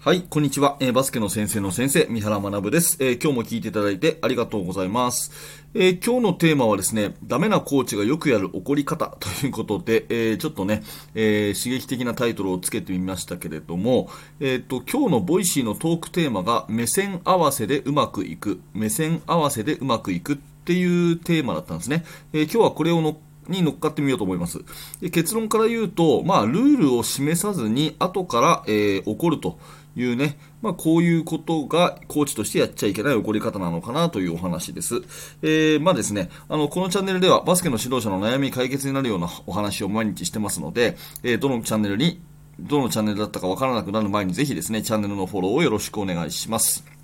はい、こんにちは。えー、バスケの先生の先生、三原学です、えー、今日も聞いていただいてありがとうございます。えー、今日のテーマはですね、ダメなコーチがよくやる怒り方 ということで、えちょっとね、え刺激的なタイトルをつけてみましたけれども、えっ、と、今日の Voicy のトークテーマが、目線合わせでうまくいく、目線合わせでうまくいくっていうテーマだったんですね。え今日はこれをのに乗っかってみようと思います。で結論から言うと、まあ、ルールを示さずに後から、えー、怒るというね、まあ、こういうことがコーチとしてやっちゃいけない起こり方なのかなというお話です。えー、まあですね、あの、このチャンネルではバスケの指導者の悩み解決になるようなお話を毎日してますので、えー、どのチャンネルに、どのチャンネルだったかわからなくなる前にぜひですね、チャンネルのフォローをよろしくお願いします。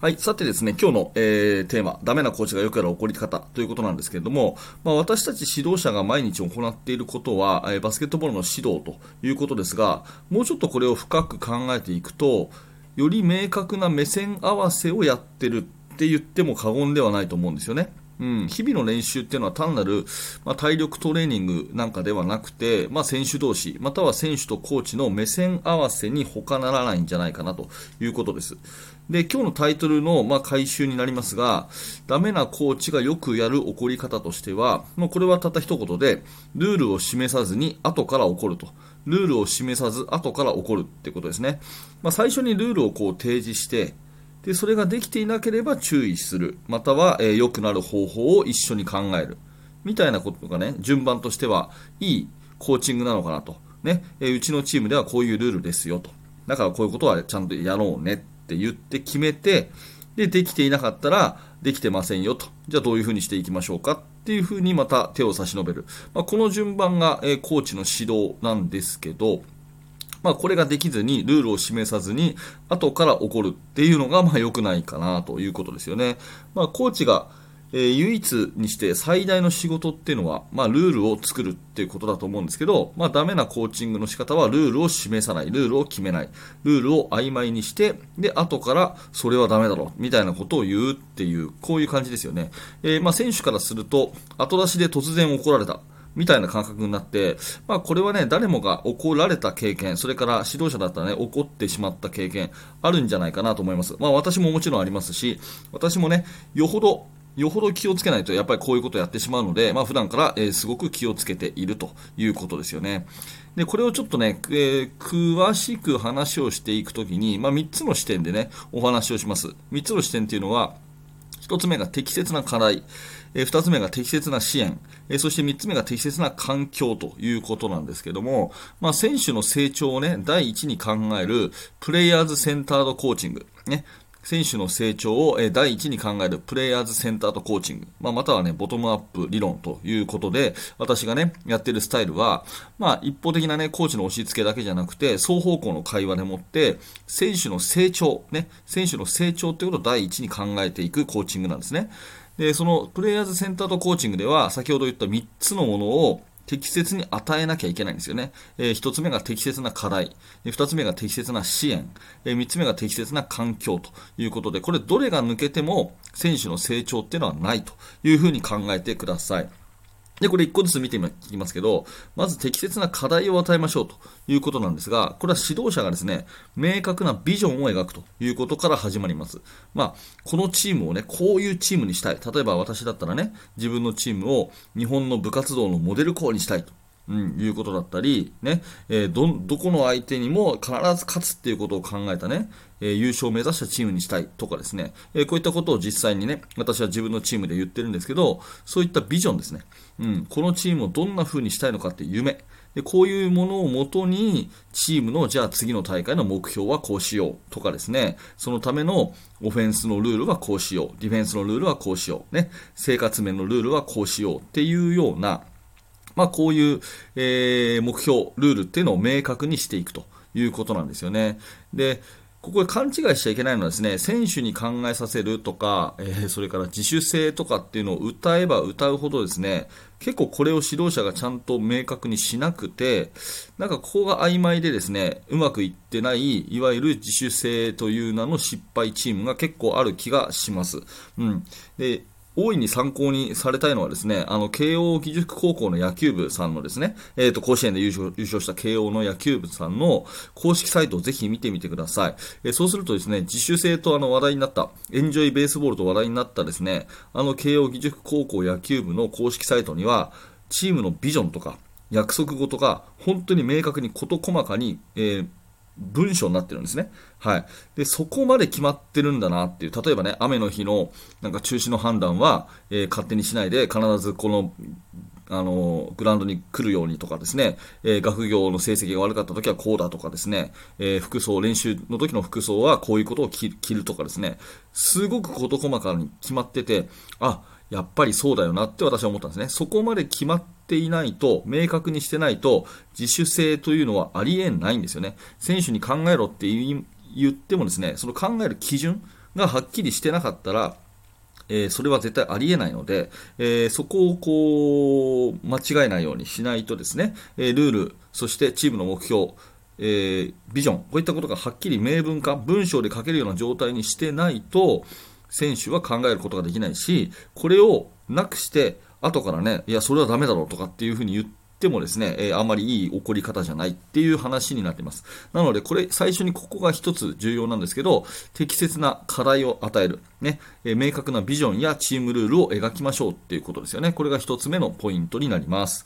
はい。さてですね、今日の、えー、テーマ、ダメなコーチがよくやる怒り方ということなんですけれども、まあ、私たち指導者が毎日行っていることは、えー、バスケットボールの指導ということですが、もうちょっとこれを深く考えていくと、より明確な目線合わせをやってるって言っても過言ではないと思うんですよね。うん、日々の練習っていうのは単なる、まあ、体力トレーニングなんかではなくて、まあ、選手同士、または選手とコーチの目線合わせに他ならないんじゃないかなということです。で、今日のタイトルの、まあ、回収になりますが、ダメなコーチがよくやる怒り方としては、まあ、これはたった一言で、ルールを示さずに後から怒ると。ルールを示さず後から怒るってことですね。まあ、最初にルールをこう提示して、で、それができていなければ注意する。または、えー、良くなる方法を一緒に考える。みたいなことがね、順番としては、いいコーチングなのかなと。ね、えー、うちのチームではこういうルールですよと。だからこういうことはちゃんとやろうねって言って決めて、で、できていなかったら、できてませんよと。じゃあどういうふうにしていきましょうかっていうふうにまた手を差し伸べる。まあ、この順番が、えー、コーチの指導なんですけど、まあ、これができずに、ルールを示さずに、後から起こるっていうのが、まあ、良くないかなということですよね。まあ、コーチが、えー、唯一にして最大の仕事っていうのは、まあ、ルールを作るっていうことだと思うんですけど、まあ、ダメなコーチングの仕方は、ルールを示さない、ルールを決めない、ルールを曖昧にして、で、後から、それはダメだろ、みたいなことを言うっていう、こういう感じですよね。えー、まあ、選手からすると、後出しで突然怒られた。みたいな感覚になって、まあ、これはね、誰もが怒られた経験、それから指導者だったらね、怒ってしまった経験、あるんじゃないかなと思います。まあ、私ももちろんありますし、私もね、よほど、よほど気をつけないと、やっぱりこういうことをやってしまうので、まあ、普段から、えー、すごく気をつけているということですよね。で、これをちょっとね、えー、詳しく話をしていくときに、まあ、3つの視点でね、お話をします。3つの視点っていうのは、1つ目が適切な課題。え2つ目が適切な支援、えそして3つ目が適切な環境ということなんですけども、まあ、選手の成長をね、第一に考えるプレイヤーズセンタードコーチング、ね、選手の成長を第一に考えるプレイヤーズセンターとコーチング、まあ、またはね、ボトムアップ理論ということで、私がね、やってるスタイルは、まあ、一方的なね、コーチの押し付けだけじゃなくて、双方向の会話でもって、選手の成長、ね、選手の成長ということを第一に考えていくコーチングなんですね。で、そのプレイヤーズセンターとコーチングでは、先ほど言った3つのものを適切に与えなきゃいけないんですよね。えー、1つ目が適切な課題、2つ目が適切な支援、えー、3つ目が適切な環境ということで、これどれが抜けても選手の成長っていうのはないというふうに考えてください。で、これ1個ずつ見ていきますけど、まず適切な課題を与えましょうということなんですが、これは指導者がですね、明確なビジョンを描くということから始まります。まあ、このチームをね、こういうチームにしたい。例えば私だったらね、自分のチームを日本の部活動のモデル校にしたいと。うん、いうことだったり、ね、えー、ど、どこの相手にも必ず勝つっていうことを考えたね、えー、優勝を目指したチームにしたいとかですね、えー、こういったことを実際にね、私は自分のチームで言ってるんですけど、そういったビジョンですね。うん、このチームをどんな風にしたいのかっていう夢。でこういうものをもとに、チームの、じゃあ次の大会の目標はこうしようとかですね、そのためのオフェンスのルールはこうしよう、ディフェンスのルールはこうしよう、ね、生活面のルールはこうしようっていうような、まあ、こういう、えー、目標、ルールっていうのを明確にしていくということなんですよね。で、ここで勘違いしちゃいけないのはですね、選手に考えさせるとか、えー、それから自主性とかっていうのを歌えば歌うほどですね、結構これを指導者がちゃんと明確にしなくて、なんかここが曖昧でですね、うまくいってない、いわゆる自主性という名の失敗チームが結構ある気がします。うん。で、大いに参考にされたいのはですね、あの、慶応義塾高校の野球部さんのですね、えっ、ー、と、甲子園で優勝優勝した慶応の野球部さんの公式サイトをぜひ見てみてください。えー、そうするとですね、自主性とあの話題になった、エンジョイベースボールと話題になったですね、あの慶応義塾高校野球部の公式サイトには、チームのビジョンとか、約束事が本当に明確に事細かに、えー文章になってるんですね。はい。で、そこまで決まってるんだなっていう、例えばね、雨の日のなんか中止の判断は、えー、勝手にしないで、必ずこの、あの、グラウンドに来るようにとかですね、えー、学業の成績が悪かった時はこうだとかですね、えー、服装、練習の時の服装はこういうことを着るとかですね、すごく事細かに決まってて、あ、やっぱりそうだよなって私は思ったんですね。そこまで決まってていないと、明確にしてないと、自主性というのはありえないんですよね。選手に考えろって言ってもですね、その考える基準がはっきりしてなかったら、えー、それは絶対ありえないので、えー、そこをこう、間違えないようにしないとですね、えー、ルール、そしてチームの目標、え、ビジョン、こういったことがはっきり明文化、文章で書けるような状態にしてないと、選手は考えることができないし、これをなくして、後からね、いや、それはダメだろうとかっていうふうに言ってもですね、えー、あまりいい起こり方じゃないっていう話になっています。なので、これ、最初にここが一つ重要なんですけど、適切な課題を与える。ね、えー、明確なビジョンやチームルールを描きましょうっていうことですよね。これが一つ目のポイントになります。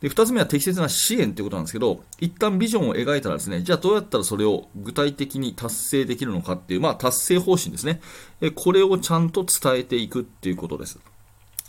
で、二つ目は適切な支援ということなんですけど、一旦ビジョンを描いたらですね、じゃあどうやったらそれを具体的に達成できるのかっていう、まあ達成方針ですね。これをちゃんと伝えていくっていうことです。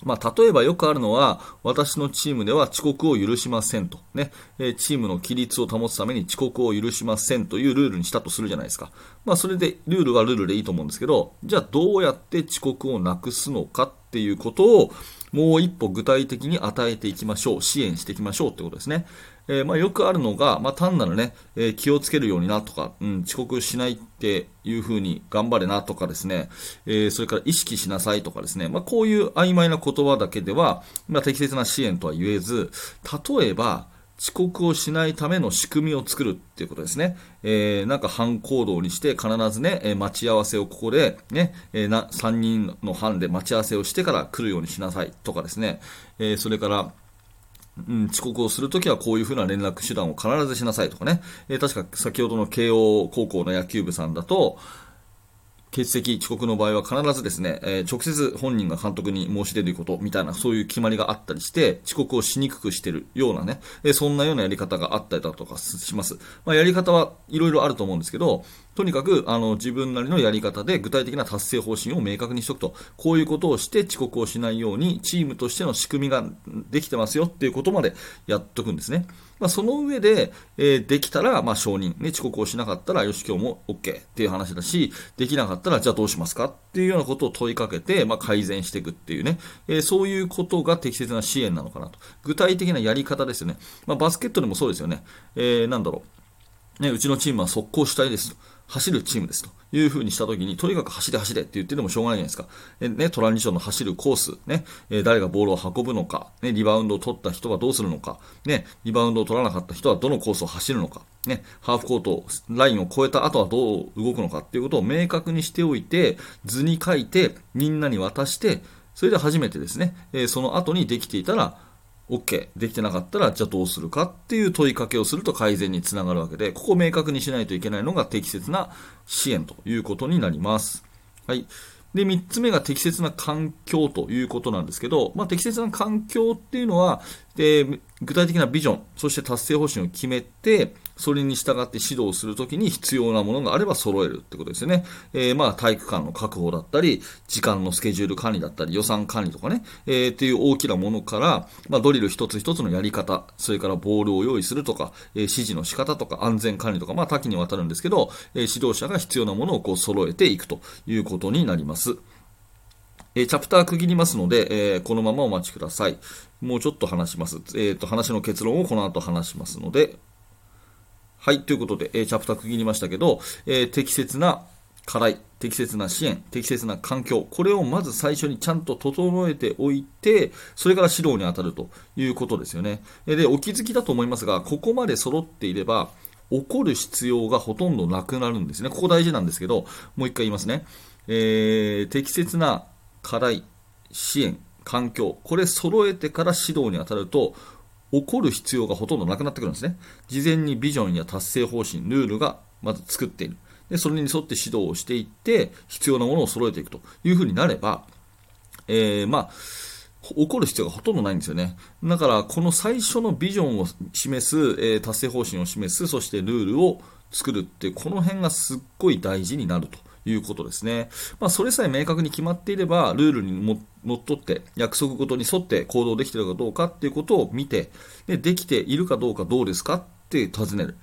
まあ、例えばよくあるのは、私のチームでは遅刻を許しませんと。ね、えチームの規律を保つために遅刻を許しませんというルールにしたとするじゃないですか。まあ、それで、ルールはルールでいいと思うんですけど、じゃあどうやって遅刻をなくすのかっていうことを、もう一歩具体的に与えていきましょう。支援していきましょうってことですね。えー、まあ、よくあるのが、まあ、単なるね、えー、気をつけるようになとか、うん、遅刻しないっていう風に頑張れなとかですね、えー、それから意識しなさいとかですね、まあ、こういう曖昧な言葉だけでは、まあ、適切な支援とは言えず、例えば、遅刻をしないための仕組みを作るっていうことですね。えー、なんか班行動にして必ずね、え待ち合わせをここでね、えー、な、3人の班で待ち合わせをしてから来るようにしなさいとかですね、えー、それから、うん、遅刻をするときはこういうふうな連絡手段を必ずしなさいとかね、えー、確か先ほどの慶応高校の野球部さんだと、欠席、遅刻の場合は必ずですね、えー、直接本人が監督に申し出ることみたいな、そういう決まりがあったりして、遅刻をしにくくしてるようなね、えー、そんなようなやり方があったりだとかします。まあ、やり方はいろいろあると思うんですけど、とにかく、あの、自分なりのやり方で具体的な達成方針を明確にしておくと、こういうことをして遅刻をしないように、チームとしての仕組みができてますよっていうことまでやっとくんですね。まあ、その上で、えー、できたら、まあ、承認、ね、遅刻をしなかったら、よし、今日も OK っていう話だし、できなかったら、じゃあどうしますかっていうようなことを問いかけて、まあ、改善していくっていうね、えー、そういうことが適切な支援なのかなと。具体的なやり方ですよね。まあ、バスケットでもそうですよね。えー、なんだろう。ね、うちのチームは速攻主体ですと。走るチームですというふうにしたときに、とにかく走れ走れって言っててもしょうがないじゃないですか。えね、トランジションの走るコース、ね、え誰がボールを運ぶのか、ね、リバウンドを取った人はどうするのか、ね、リバウンドを取らなかった人はどのコースを走るのか、ね、ハーフコート、ラインを越えた後はどう動くのかっていうことを明確にしておいて、図に書いて、みんなに渡して、それで初めてですね、えその後にできていたら、OK、できてなかったら、じゃあどうするかっていう問いかけをすると改善につながるわけで、ここを明確にしないといけないのが適切な支援ということになります。はい。で、3つ目が適切な環境ということなんですけど、まあ、適切な環境っていうのは、で具体的なビジョン、そして達成方針を決めて、それに従って指導するときに必要なものがあれば揃えるってことですよね。えー、まあ体育館の確保だったり、時間のスケジュール管理だったり、予算管理とかね、えー、っていう大きなものから、まあドリル一つ一つのやり方、それからボールを用意するとか、えー、指示の仕方とか安全管理とか、まあ多岐にわたるんですけど、え、指導者が必要なものをこう揃えていくということになります。え、チャプター区切りますので、えー、このままお待ちください。もうちょっと話します。えっ、ー、と、話の結論をこの後話しますので、はい、ということで、えー、チャプター区切りましたけど、えー、適切な課題、適切な支援、適切な環境、これをまず最初にちゃんと整えておいて、それから指導に当たるということですよね。で、お気づきだと思いますが、ここまで揃っていれば、怒る必要がほとんどなくなるんですね。ここ大事なんですけど、もう一回言いますね。えー、適切な課題、支援、環境、これ揃えてから指導に当たると、起こる必要がほとんどなくなってくるんですね。事前にビジョンや達成方針、ルールがまず作っている。で、それに沿って指導をしていって、必要なものを揃えていくというふうになれば、えー、まあ、起こる必要がほとんどないんですよね。だから、この最初のビジョンを示す、えー、達成方針を示す、そしてルールを作るって、この辺がすっごい大事になるということですね。まあ、それさえ明確に決まっていれば、ルールにのっとって、約束ごとに沿って行動できているかどうかっていうことを見て、で、できているかどうかどうですかって尋ねる。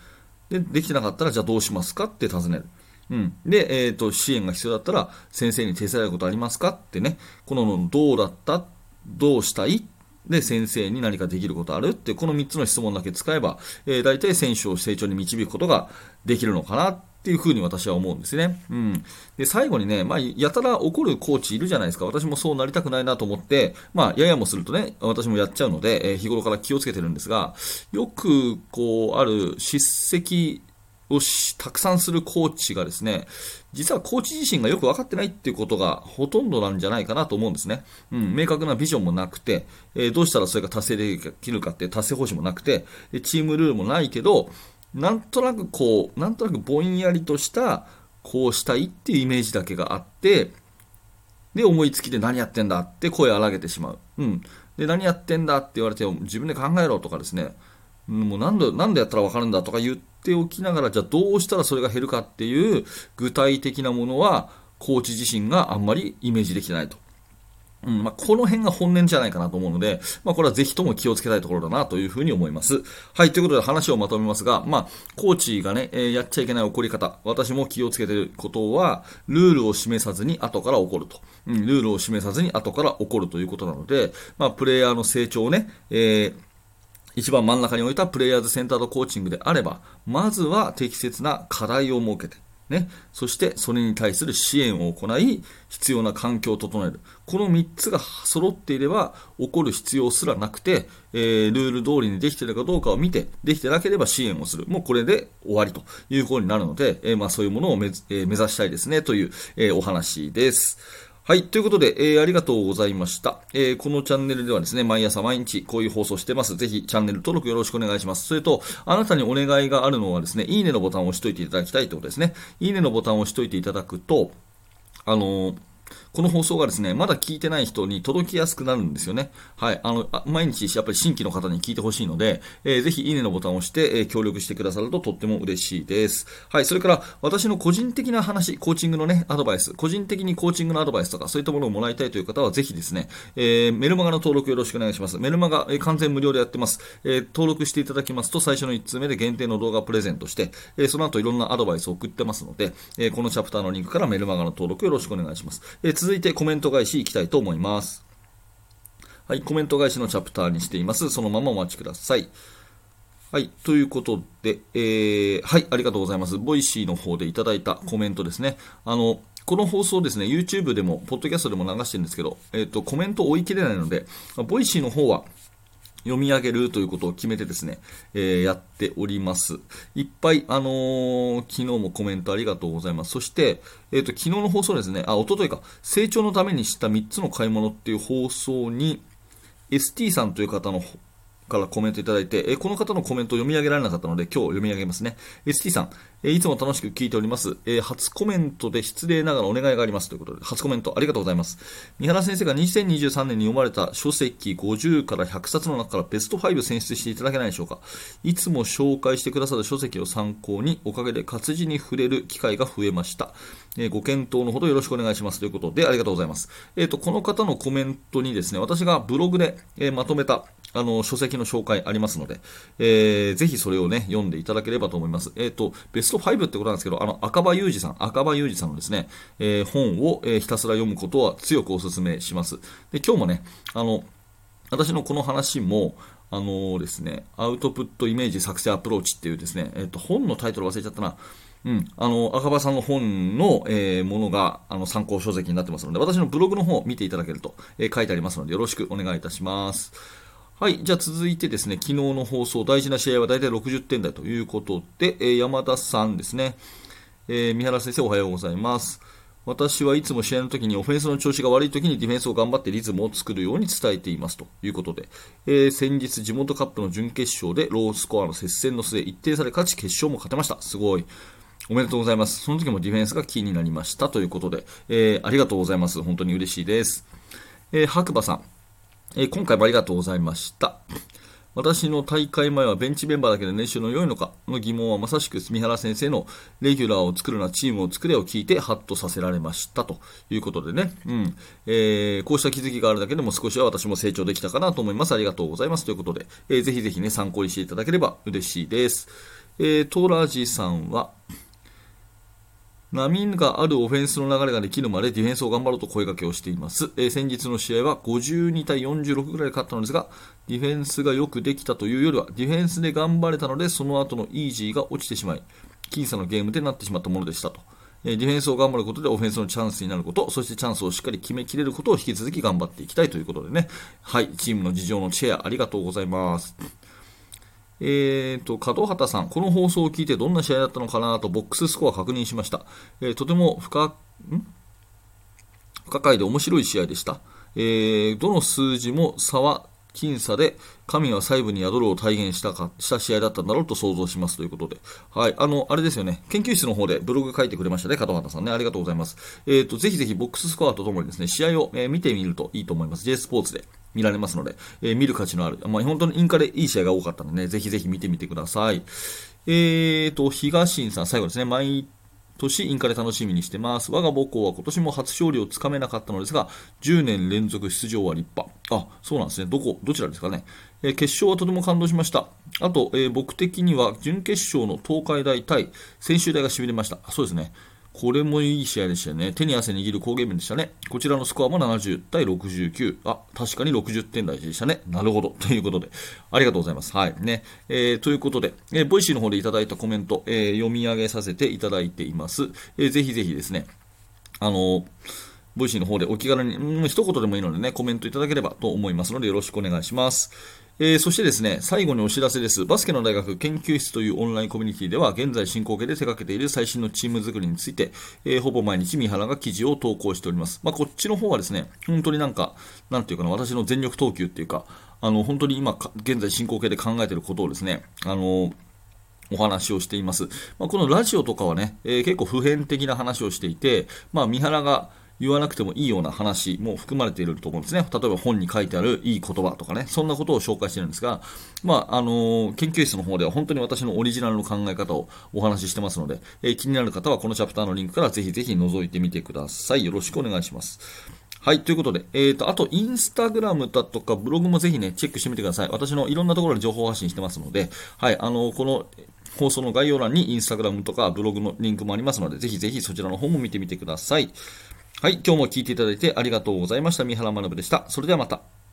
で、できてなかったら、じゃあどうしますかって尋ねる。うん。で、えっ、ー、と、支援が必要だったら、先生に手伝えることありますかってね、この、どうだった？どうしたい？で、先生に何かできることあるって、この3つの質問だけ使えば、えー、大体選手を成長に導くことができるのかなっていうふうに私は思うんですね。うん。で、最後にね、まあ、やたら怒るコーチいるじゃないですか。私もそうなりたくないなと思って、まあ、ややもするとね、私もやっちゃうので、えー、日頃から気をつけてるんですが、よく、こう、ある叱責をたくさんするコーチがですね、実はコーチ自身がよく分かってないっていうことがほとんどなんじゃないかなと思うんですね。うん、明確なビジョンもなくて、えー、どうしたらそれが達成できるかって達成方針もなくて、チームルールもないけど、なんとなくこう、なんとなくぼんやりとした、こうしたいっていうイメージだけがあって、で、思いつきで何やってんだって声を荒げてしまう。うん。で、何やってんだって言われても、自分で考えろとかですね、もう何で、何でやったら分かるんだとか言っておきながら、じゃあどうしたらそれが減るかっていう具体的なものは、コーチ自身があんまりイメージできてないと。うんまあ、この辺が本音じゃないかなと思うので、まあ、これはぜひとも気をつけたいところだなというふうに思います。はい、ということで話をまとめますが、まあ、コーチがね、えー、やっちゃいけない怒り方、私も気をつけてることは、ルールを示さずに後から怒ると。うん、ルールを示さずに後から怒るということなので、まあ、プレイヤーの成長をね、えー一番真ん中に置いたプレイヤーズセンタードコーチングであれば、まずは適切な課題を設けて、ね、そしてそれに対する支援を行い、必要な環境を整える。この3つが揃っていれば、起こる必要すらなくて、えー、ルール通りにできているかどうかを見て、できてなければ支援をする。もうこれで終わりということになるので、えー、まあそういうものを目,、えー、目指したいですねという、えお話です。はい。ということで、えー、ありがとうございました。えー、このチャンネルではですね、毎朝毎日こういう放送してます。ぜひチャンネル登録よろしくお願いします。それと、あなたにお願いがあるのはですね、いいねのボタンを押しといていただきたいということですね。いいねのボタンを押しといていただくと、あのーこの放送がですね、まだ聞いてない人に届きやすくなるんですよね。はい。あの、毎日やっぱり新規の方に聞いてほしいので、えー、ぜひいいねのボタンを押して、えー、協力してくださるととっても嬉しいです。はい。それから、私の個人的な話、コーチングのね、アドバイス、個人的にコーチングのアドバイスとか、そういったものをもらいたいという方は、ぜひですね、えー、メルマガの登録よろしくお願いします。メルマガ、えー、完全無料でやってます。えー、登録していただきますと、最初の1通目で限定の動画をプレゼントして、えー、その後いろんなアドバイスを送ってますので、えー、このチャプターのリンクからメルマガの登録よろしくお願いします。え、続いてコメント返しいきたいと思います。はい、コメント返しのチャプターにしています。そのままお待ちください。はい、ということで、えー、はい、ありがとうございます。 Voicyの方でいただいたコメントですね。あの、この放送ですね、YouTube でも、ポッドキャストでも流してるんですけど、えっ、ー、と、コメント追い切れないので、 Voicyの方は、読み上げるということを決めてですね、えー、やっております。いっぱい、あのー、昨日もコメントありがとうございます。そして、えっ、ー、と、昨日の放送ですね、あ、おとといか、成長のためにした3つの買い物っていう放送に、ST さんという方のからコメントいただいて、えこの方のコメントを読み上げられなかったので、今日読み上げますね。ST さん、えいつも楽しく聞いております。え初コメントで失礼ながらお願いがありますということで、初コメントありがとうございます。三原先生が2023年に読まれた書籍50から100冊の中からベスト5選出していただけないでしょうか。いつも紹介してくださる書籍を参考に、おかげで活字に触れる機会が増えました。えご検討のほどよろしくお願いしますということで、ありがとうございます。えっ、ー、と、この方のコメントにですね、私がブログで、えまとめた、あの、書籍の紹介ありますので、えー、ぜひそれをね、読んでいただければと思います。えっ、ー、と、ベスト5ってことなんですけど、あの、赤羽裕二さん、赤羽裕二さんのですね、えー、本を、えー、ひたすら読むことは強くお勧めします。で、今日もね、あの、私のこの話も、あのですね、アウトプットイメージ作成アプローチっていうですね、えっ、と、本のタイトル忘れちゃったな。うん、あの赤羽さんの本の、えー、ものがあの参考書籍になってますので、私のブログの方を見ていただけると、えー、書いてありますので、よろしくお願いいたします。はい。じゃあ続いてですね、昨日の放送、大事な試合は大体60点台ということで、えー、山田さんですね、えー、三原先生おはようございます。私はいつも試合の時にオフェンスの調子が悪い時にディフェンスを頑張ってリズムを作るように伝えていますということで、えー、先日地元カップの準決勝でロースコアの接戦の末、一定され勝ち決勝も勝てました。すごい。おめでとうございます。その時もディフェンスがキーになりましたということで、えー、ありがとうございます。本当に嬉しいです。えー、白馬さん、えー、今回もありがとうございました。私の大会前はベンチメンバーだけで練習の良いのかの疑問はまさしく三原先生のレギュラーを作るな、チームを作れを聞いてハッとさせられましたということでね、うんえー、こうした気づきがあるだけでも少しは私も成長できたかなと思います。ありがとうございますということで、えー、ぜひぜひね、参考にしていただければ嬉しいです。えー、トラジさんは、波があるオフェンスの流れができるまでディフェンスを頑張ろうと声掛けをしています。えー、先日の試合は52対46ぐらいで勝ったのですが、ディフェンスがよくできたというよりは、ディフェンスで頑張れたので、その後のイージーが落ちてしまい、僅差のゲームでなってしまったものでしたと。えー、ディフェンスを頑張ることでオフェンスのチャンスになること、そしてチャンスをしっかり決めきれることを引き続き頑張っていきたいということでね。はい、チームの事情のチェアありがとうございます。えーと、門畑さん、この放送を聞いてどんな試合だったのかなとボックススコア確認しました。えー、とても不可、ん？不可解で面白い試合でした。えー、どの数字も差は僅差で、神は細部に宿るを体現したか、した試合だったんだろうと想像しますということで。はい。あの、あれですよね。研究室の方でブログ書いてくれましたね、門畑さんね。ありがとうございます。えっ、ー、と、ぜひぜひボックススコアとともにですね、試合を、えー、見てみるといいと思います。J スポーツで見られますので、えー、見る価値のある。まあ、本当にインカレいい試合が多かったのでね、ぜひぜひ見てみてください。えーと、東さん、最後ですね。毎年インカレ楽しみにしてます。我が母校は今年も初勝利をつかめなかったのですが、10年連続出場は立派。あ、そうなんですね。どこ、どちらですかね。えー、決勝はとても感動しました。あと、えー、僕的には準決勝の東海大対専修大が痺れました。そうですね。これもいい試合でしたよね。手に汗握る好ゲームでしたね。こちらのスコアも70対69。あ、確かに60点台でしたね。なるほど。ということで、ありがとうございます。はい。ね。えー、ということで、えー、 Voicyの方でいただいたコメント、えー、読み上げさせていただいています。えー、ぜひぜひですね、あのー、 Voicyの方でお気軽に、うん、一言でもいいのでね、コメントいただければと思いますので、よろしくお願いします。えー、そしてですね、最後にお知らせです。バスケの大学研究室というオンラインコミュニティでは、現在進行形で手掛けている最新のチーム作りについて、えー、ほぼ毎日三原が記事を投稿しております。まあ、こっちの方はですね、本当になんか、なんていうかな、私の全力投球っていうか、あの、本当に今、現在進行形で考えていることをですね、あのお話をしています。まあ、このラジオとかはね、えー、結構普遍的な話をしていて、まあ、三原が、言わなくてもいいような話も含まれていると思うんですね。例えば本に書いてあるいい言葉とかね、そんなことを紹介してるんですが、まあ、あの、研究室の方では本当に私のオリジナルの考え方をお話ししてますので、えー、気になる方はこのチャプターのリンクからぜひぜひ覗いてみてください。よろしくお願いします。はい。ということで、えっ、ー、と、あと、インスタグラムだとか、ブログもぜひね、チェックしてみてください。私のいろんなところで情報発信してますので、はい。あの、この、放送の概要欄にインスタグラムとかブログのリンクもありますので、ぜひぜひそちらの方も見てみてください。はい、今日も聞いていただいてありがとうございました。三原学でした。それではまた。